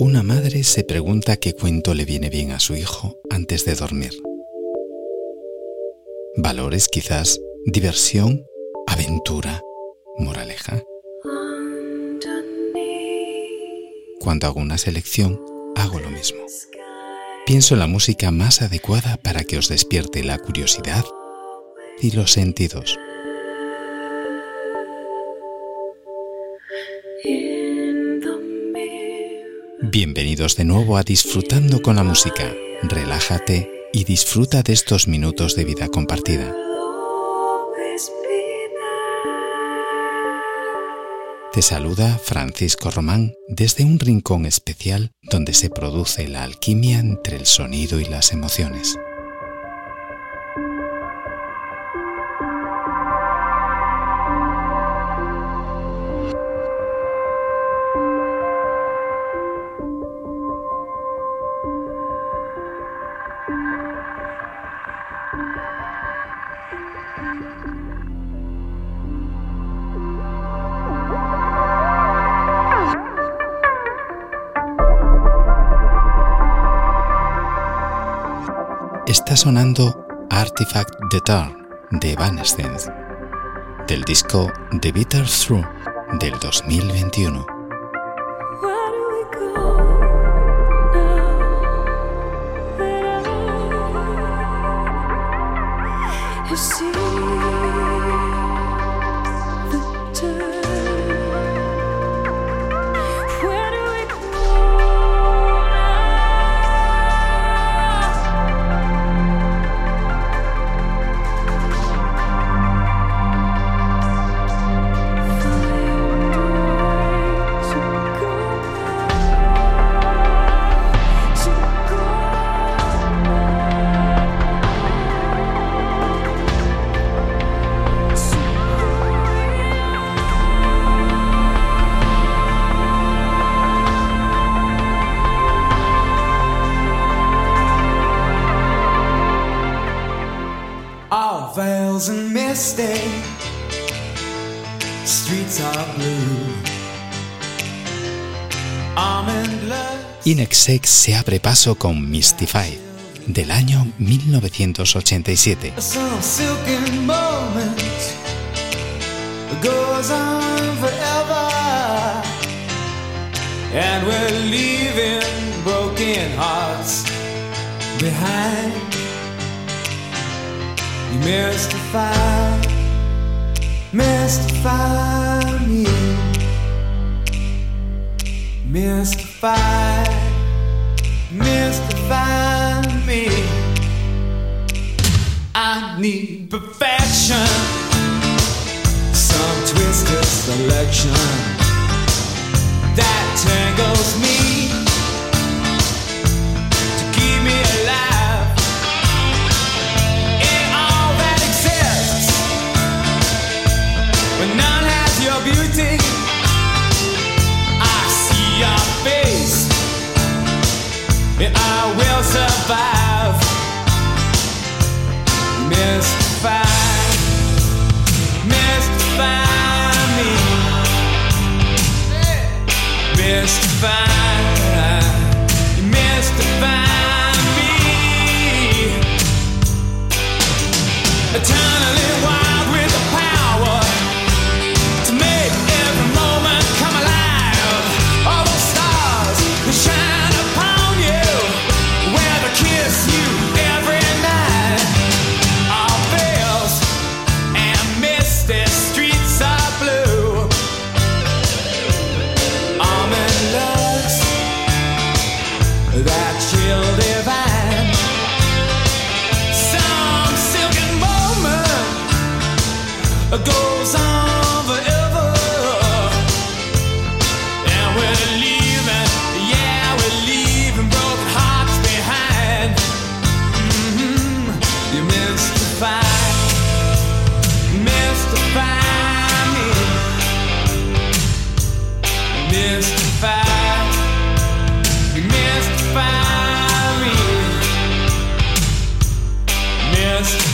Una madre se pregunta qué cuento le viene bien a su hijo antes de dormir. Valores quizás, diversión, aventura, moraleja. Cuando hago una selección, hago lo mismo. Pienso en la música más adecuada para que os despierte la curiosidad y los sentidos. Bienvenidos de nuevo a Disfrutando con la Música. Relájate y disfruta de estos minutos de vida compartida. Te saluda Francisco Román desde un rincón especial donde se produce la alquimia entre el sonido y las emociones. Sonando Artifact the Turn de Evanescence, del disco The Bitter Through del 2021. Inexex se abre paso con Mystify del año 1987. Some silken moment mystify me. I need perfection, some twisted selection. That tangles me I will survive. Mystify, mystify me, mystify, mystify me. Wild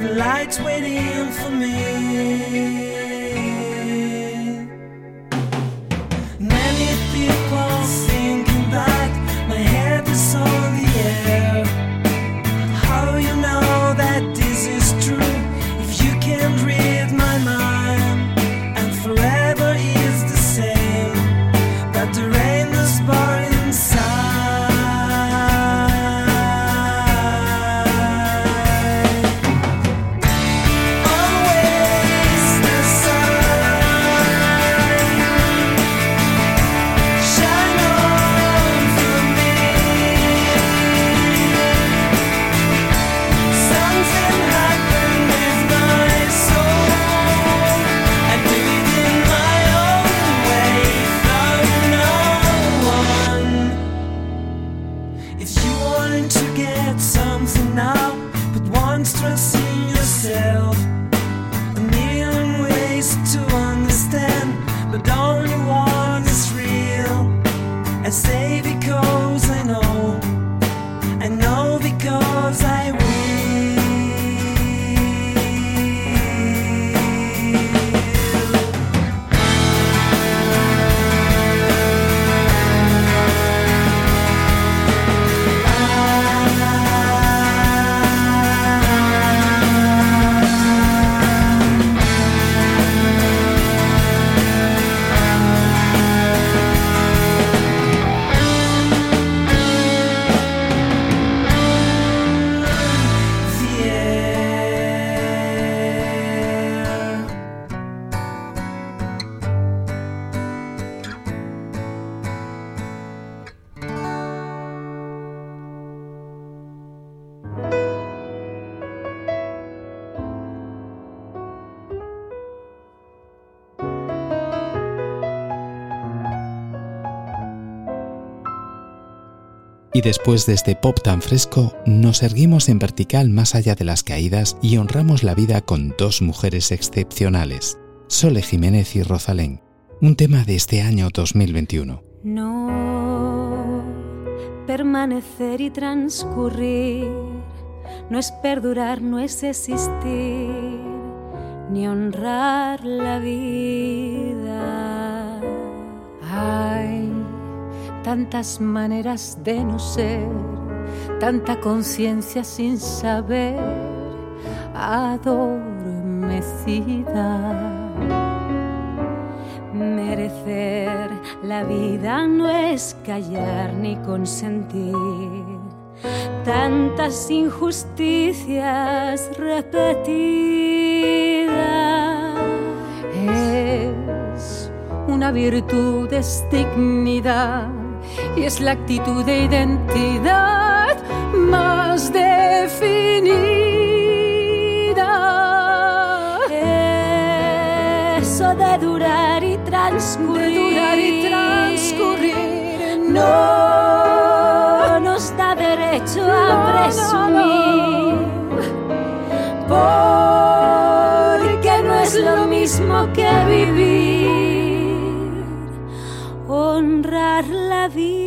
the light's waiting for me. Y después de este pop tan fresco, nos erguimos en vertical más allá de las caídas y honramos la vida con dos mujeres excepcionales, Sole Jiménez y Rosalén, un tema de este año 2021. No permanecer y transcurrir, no es perdurar, no es existir, ni honrar la vida. Hay tantas maneras de no ser, tanta conciencia sin saber, adormecida. Merecer la vida no es callar ni consentir tantas injusticias repetidas. Es una virtud, es dignidad y es la actitud de identidad más definida. Eso de durar y transcurrir, durar y transcurrir no nos da derecho a presumir. Porque no es lo mismo que vivir, la vida.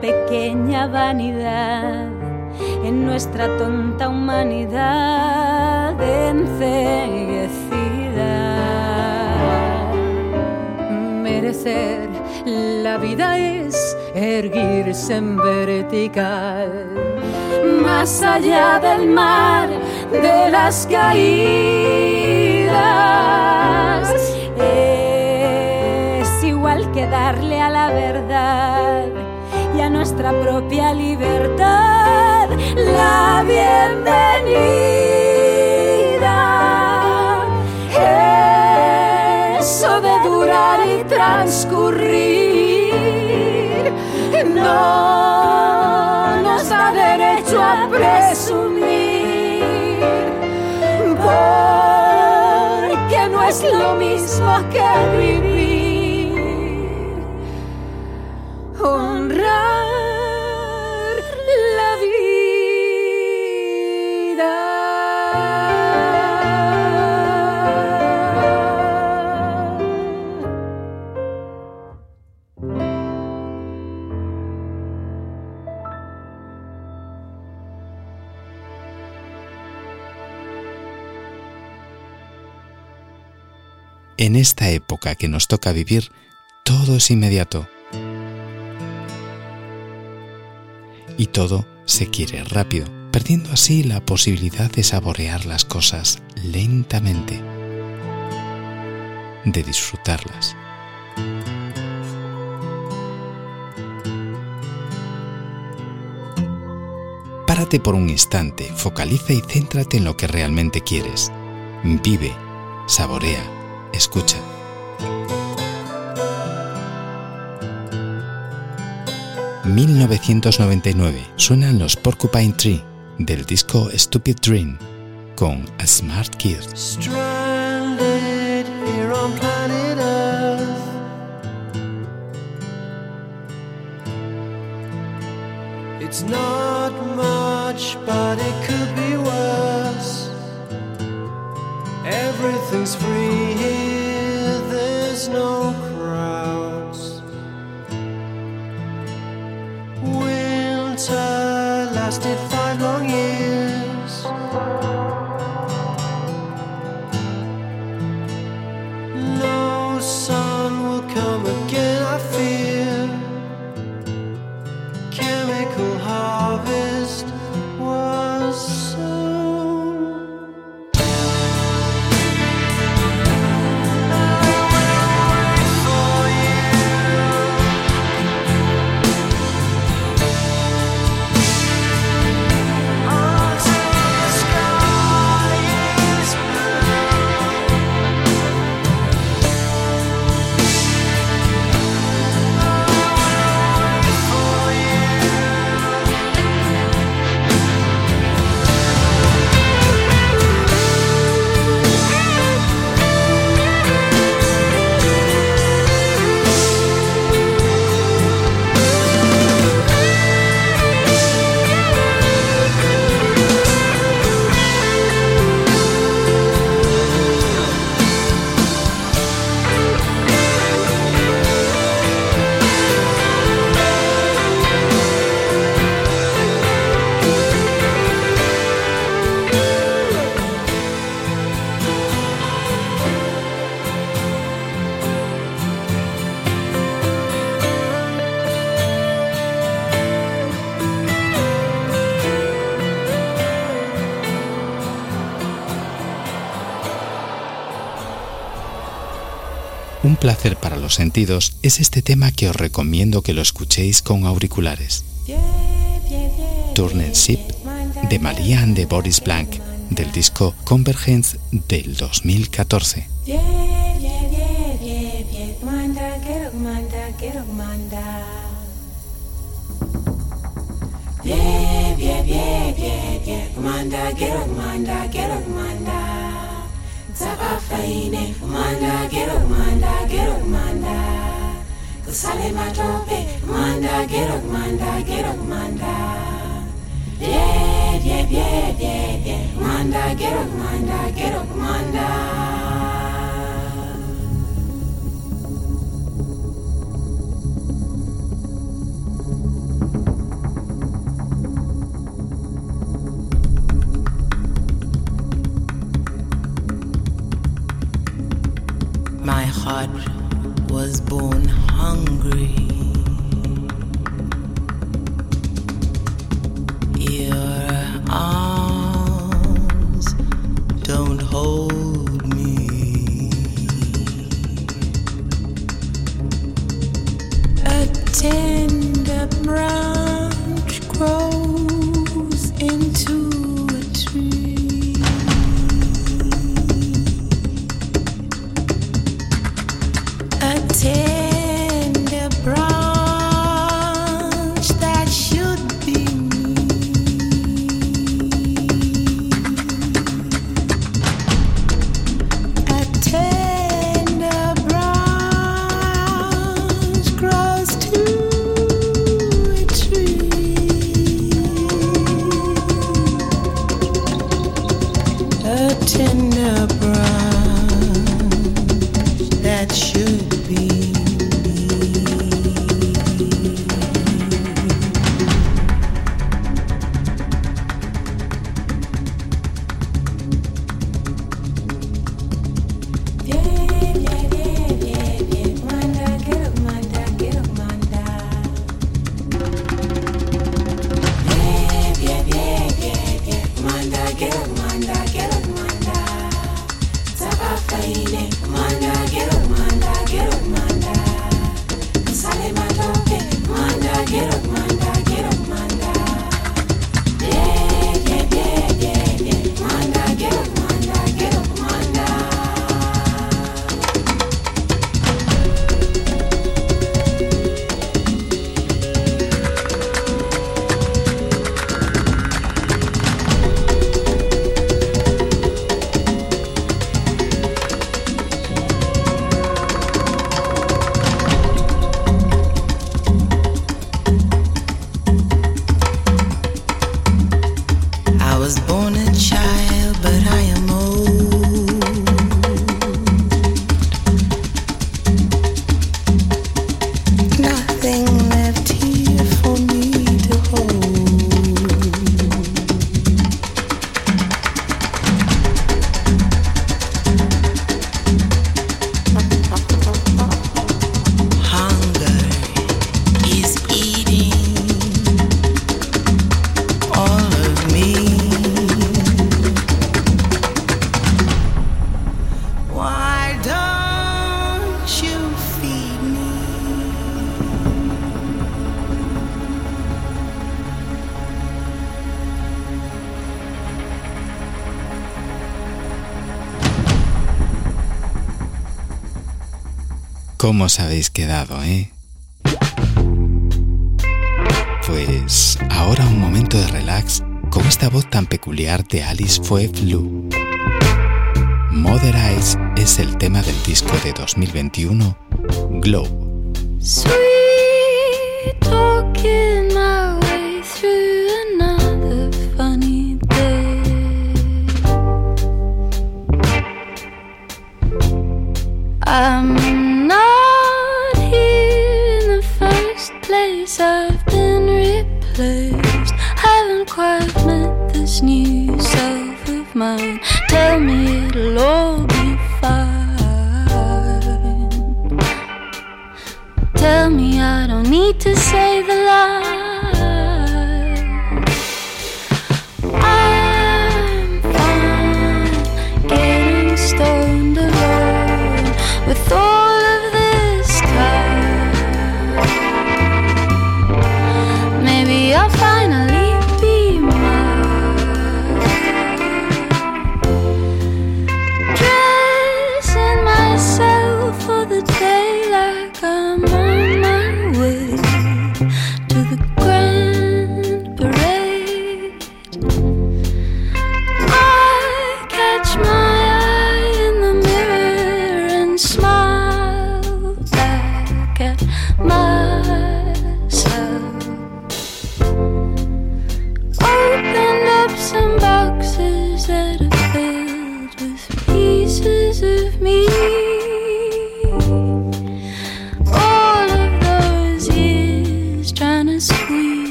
Pequeña vanidad en nuestra tonta humanidad enceguecida. Merecer la vida es erguirse en vertical, más allá del mar de las caídas. Es igual que darle a la verdad nuestra propia libertad la bienvenida. Eso de durar y transcurrir no nos da derecho a presumir, porque no es lo mismo que vivir. Esta época que nos toca vivir, todo es inmediato. Y todo se quiere rápido, perdiendo así la posibilidad de saborear las cosas lentamente, de disfrutarlas. Párate por un instante, focaliza y céntrate en lo que realmente quieres. Vive, saborea, escucha. ...1999... suenan los Porcupine Tree... ...del disco Stupid Dream... ...con A Smart Kid. Stranded here on planet Earth. It's not much, but it could be worse. Everything's free placer para los sentidos es este tema que os recomiendo que lo escuchéis con auriculares. Turn Ship de María de Boris Blanc del disco Convergence del 2014. ¿Cómo os habéis quedado, eh? Pues ahora un momento de relax con esta voz tan peculiar de Alice Fue Flu. Mother Eyes es el tema del disco de 2021, Glow. Sweet talking my way through another funny day. I'm not here in the first place. I've been replaced. Haven't quite met this new self of mine. Tell me it'll all be fine. Tell me I don't need to say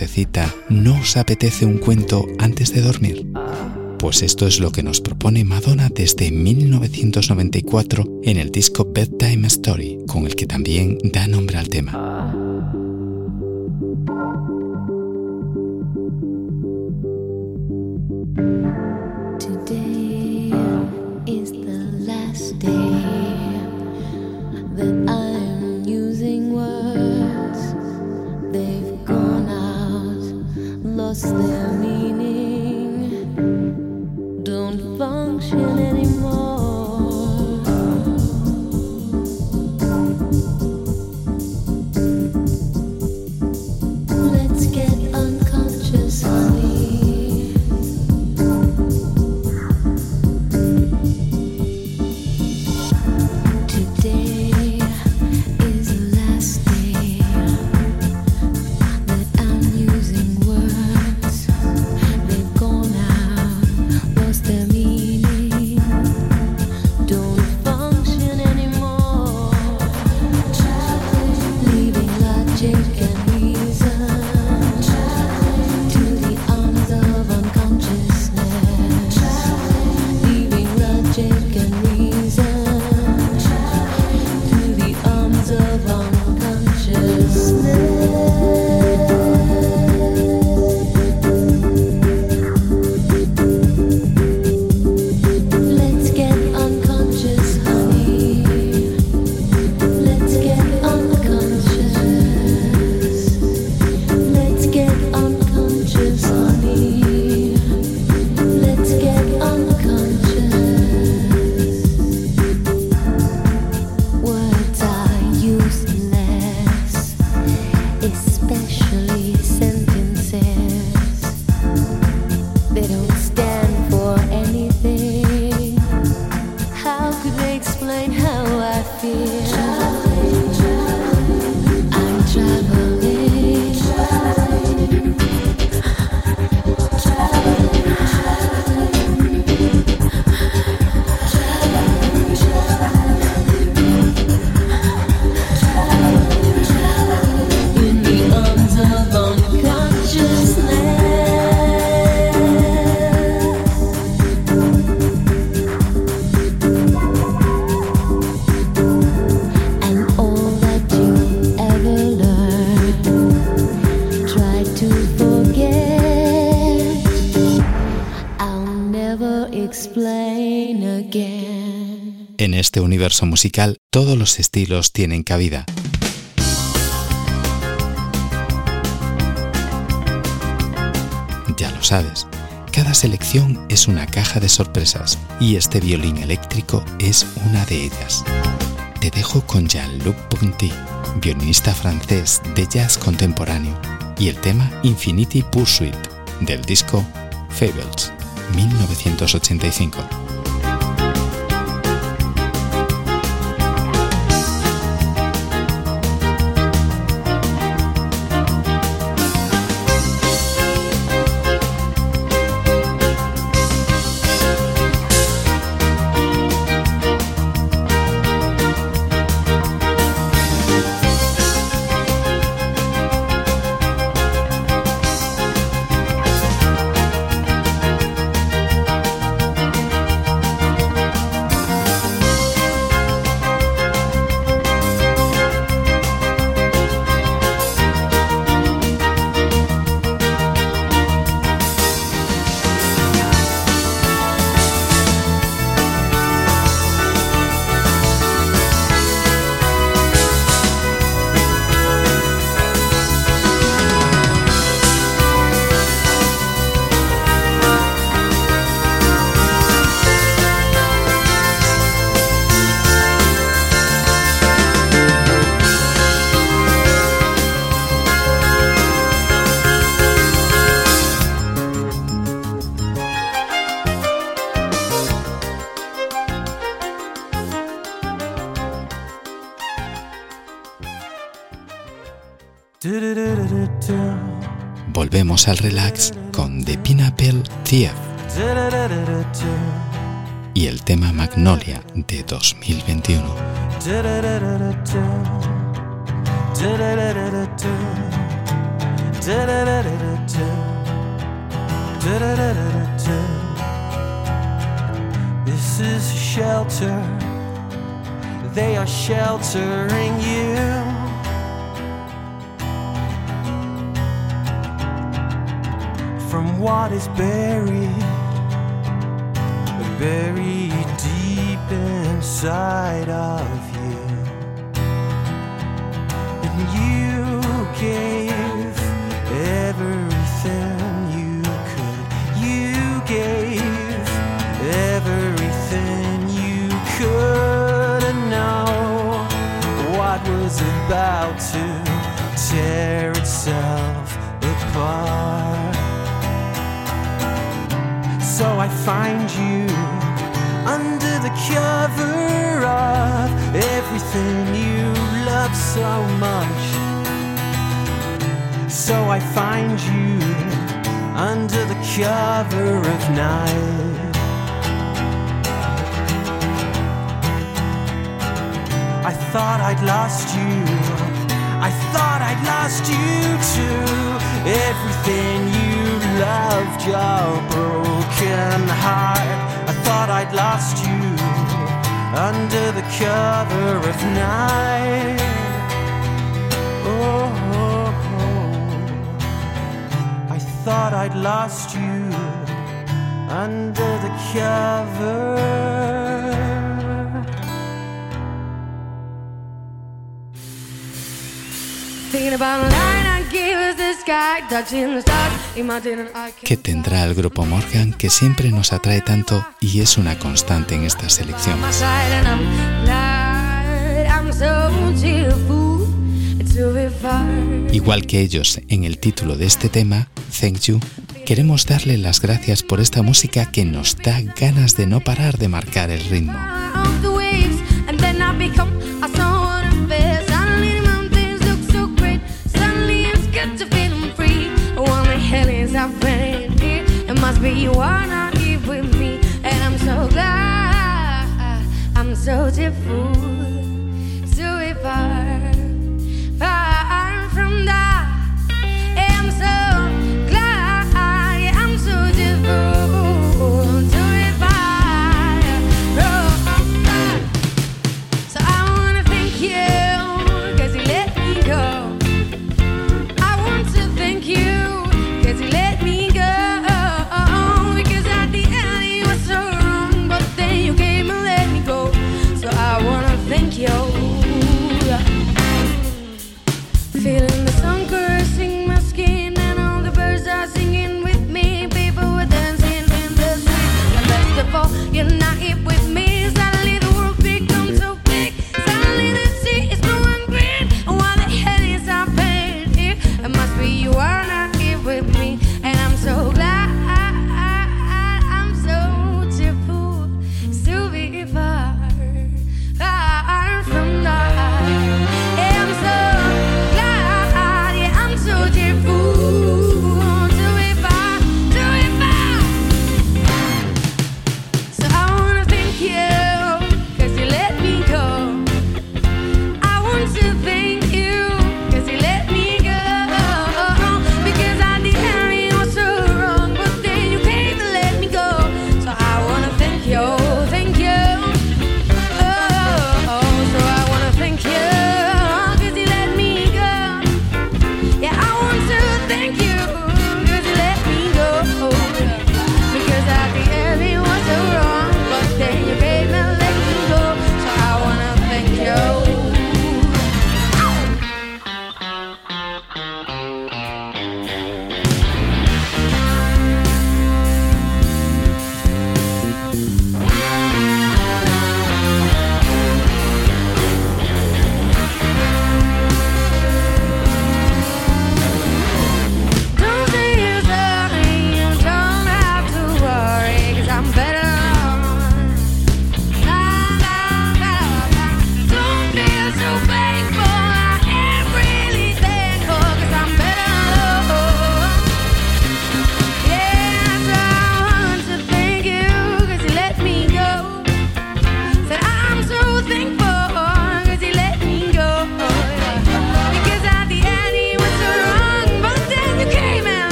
vocecita, ¿no os apetece un cuento antes de dormir? Pues esto es lo que nos propone Madonna desde 1994 en el disco Bedtime Story, con el que también da nombre al tema. los dejaste. En este universo musical todos los estilos tienen cabida. Ya lo sabes, cada selección es una caja de sorpresas y este violín eléctrico es una de ellas. Te dejo con Jean-Luc Ponty, violinista francés de jazz contemporáneo, y el tema Infinity Pursuit del disco Fables, 1985. Volvemos al relax con The Pineapple Thief y el tema Magnolia de 2021. This is shelter. They are sheltering you. From what is buried, buried deep inside of you. And you gave everything you could. You gave everything you could and know what was about to tear itself apart. So I find you under the cover of everything you love so much. So I find you under the cover of night. I thought I'd lost you. I thought I'd lost you too. Everything you loved, your broken heart. I thought I'd lost you under the cover of night. Oh, oh, oh. I thought I'd lost you under the cover. Thinking about a line I give us the sky, touching the stars, que tendrá el grupo Morgan que siempre nos atrae tanto y es una constante en esta selección. my side and I'm glad I'm so cheerful to be far. Igual que ellos en el título de este tema, Thank You, queremos darle las gracias por esta música que nos da ganas de no parar de marcar el ritmo. You not here with me, and I'm so glad I'm so different,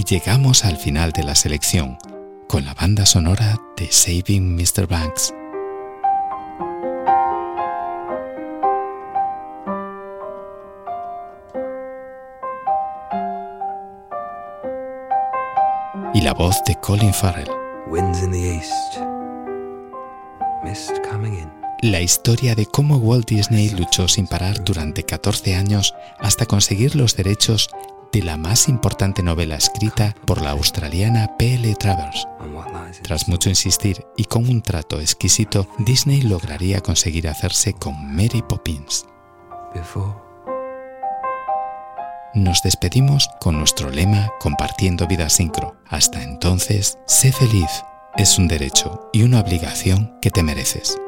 Y llegamos al final de la selección, con la banda sonora de Saving Mr. Banks. Y la voz de Colin Farrell. Winds in the east, mist coming in. La historia de cómo Walt Disney luchó sin parar durante 14 años hasta conseguir los derechos de la más importante novela escrita por la australiana P.L. Travers. Tras mucho insistir y con un trato exquisito, Disney lograría conseguir hacerse con Mary Poppins. Nos despedimos con nuestro lema Compartiendo Vida Sincro. Hasta entonces, sé feliz. Es un derecho y una obligación que te mereces.